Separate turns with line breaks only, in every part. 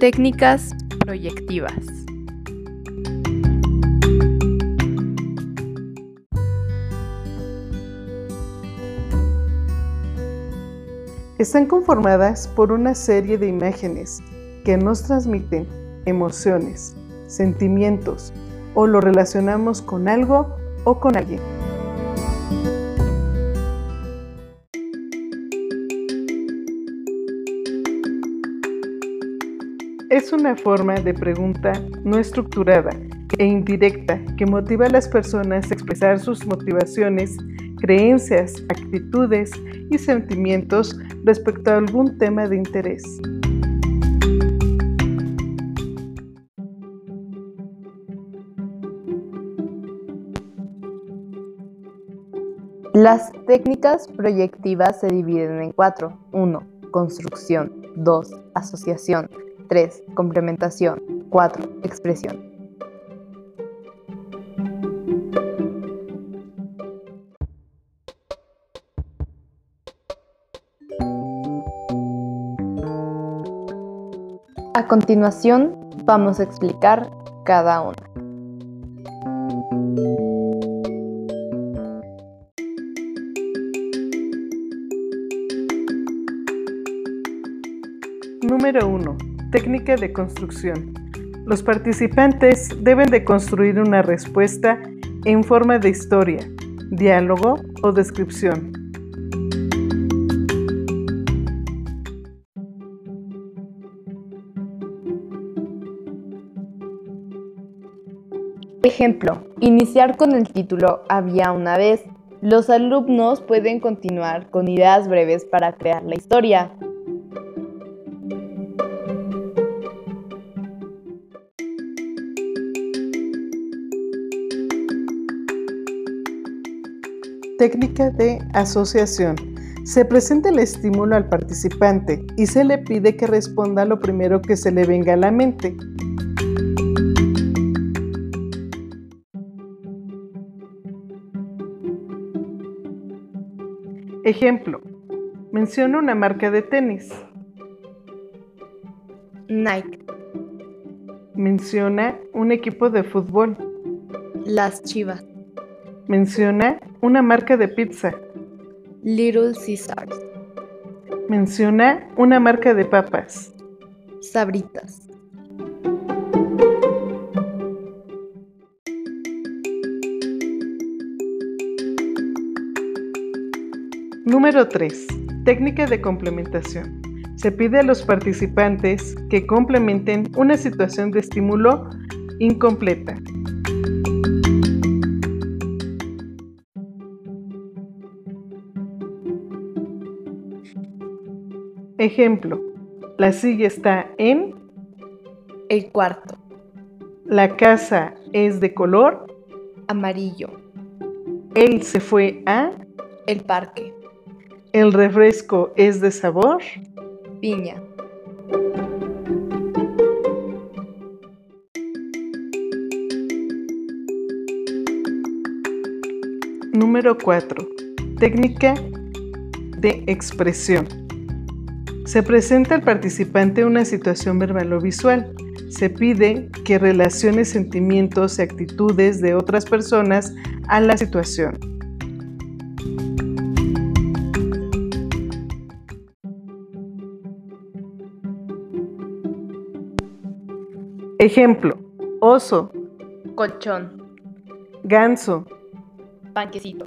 Técnicas proyectivas.
Están conformadas por una serie de imágenes que nos transmiten emociones, sentimientos o lo relacionamos con algo o con alguien. Es una forma de pregunta no estructurada e indirecta que motiva a las personas a expresar sus motivaciones, creencias, actitudes y sentimientos respecto a algún tema de interés.
Las técnicas proyectivas se dividen en cuatro. 1. Construcción. 2. Asociación. 3. Complementación. 4. Expresión. A continuación, vamos a explicar cada una.
Número 1. Técnica de construcción. Los participantes deben de construir una respuesta en forma de historia, diálogo o descripción.
Ejemplo, iniciar con el título Había una vez. Los alumnos pueden continuar con ideas breves para crear la historia.
Técnica de asociación. Se presenta el estímulo al participante y se le pide que responda lo primero que se le venga a la mente. Ejemplo. Menciona una marca de tenis.
Nike.
Menciona un equipo de fútbol.
Las Chivas.
Menciona una marca de pizza.
Little Caesars.
Menciona una marca de papas.
Sabritas.
Número 3. Técnica de complementación. Se pide a los participantes que complementen una situación de estímulo incompleta. Ejemplo, la silla está en
El cuarto.
la casa es de color,
Amarillo.
él se fue a,
El parque.
el refresco es de sabor,
Piña.
Número 4. Técnica de expresión. Se presenta al participante una situación verbal o visual. Se pide que relacione sentimientos y actitudes de otras personas a la situación. Ejemplo, oso,
Colchón.
ganso,
Panquecito.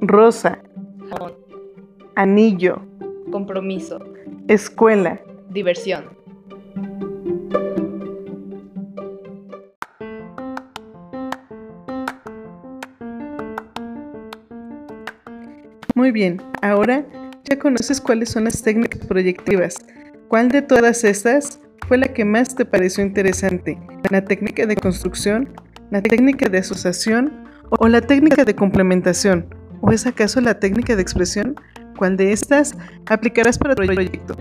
rosa,
Jamón.
anillo,
Compromiso.
Escuela.
Diversión.
Muy bien, ahora ya conoces cuáles son las técnicas proyectivas. ¿Cuál de todas estas fue la que más te pareció interesante? ¿La técnica de construcción, la técnica de asociación o la técnica de complementación? ¿O es acaso la técnica de expresión? ¿Cuál de estas aplicarás para tu proyecto?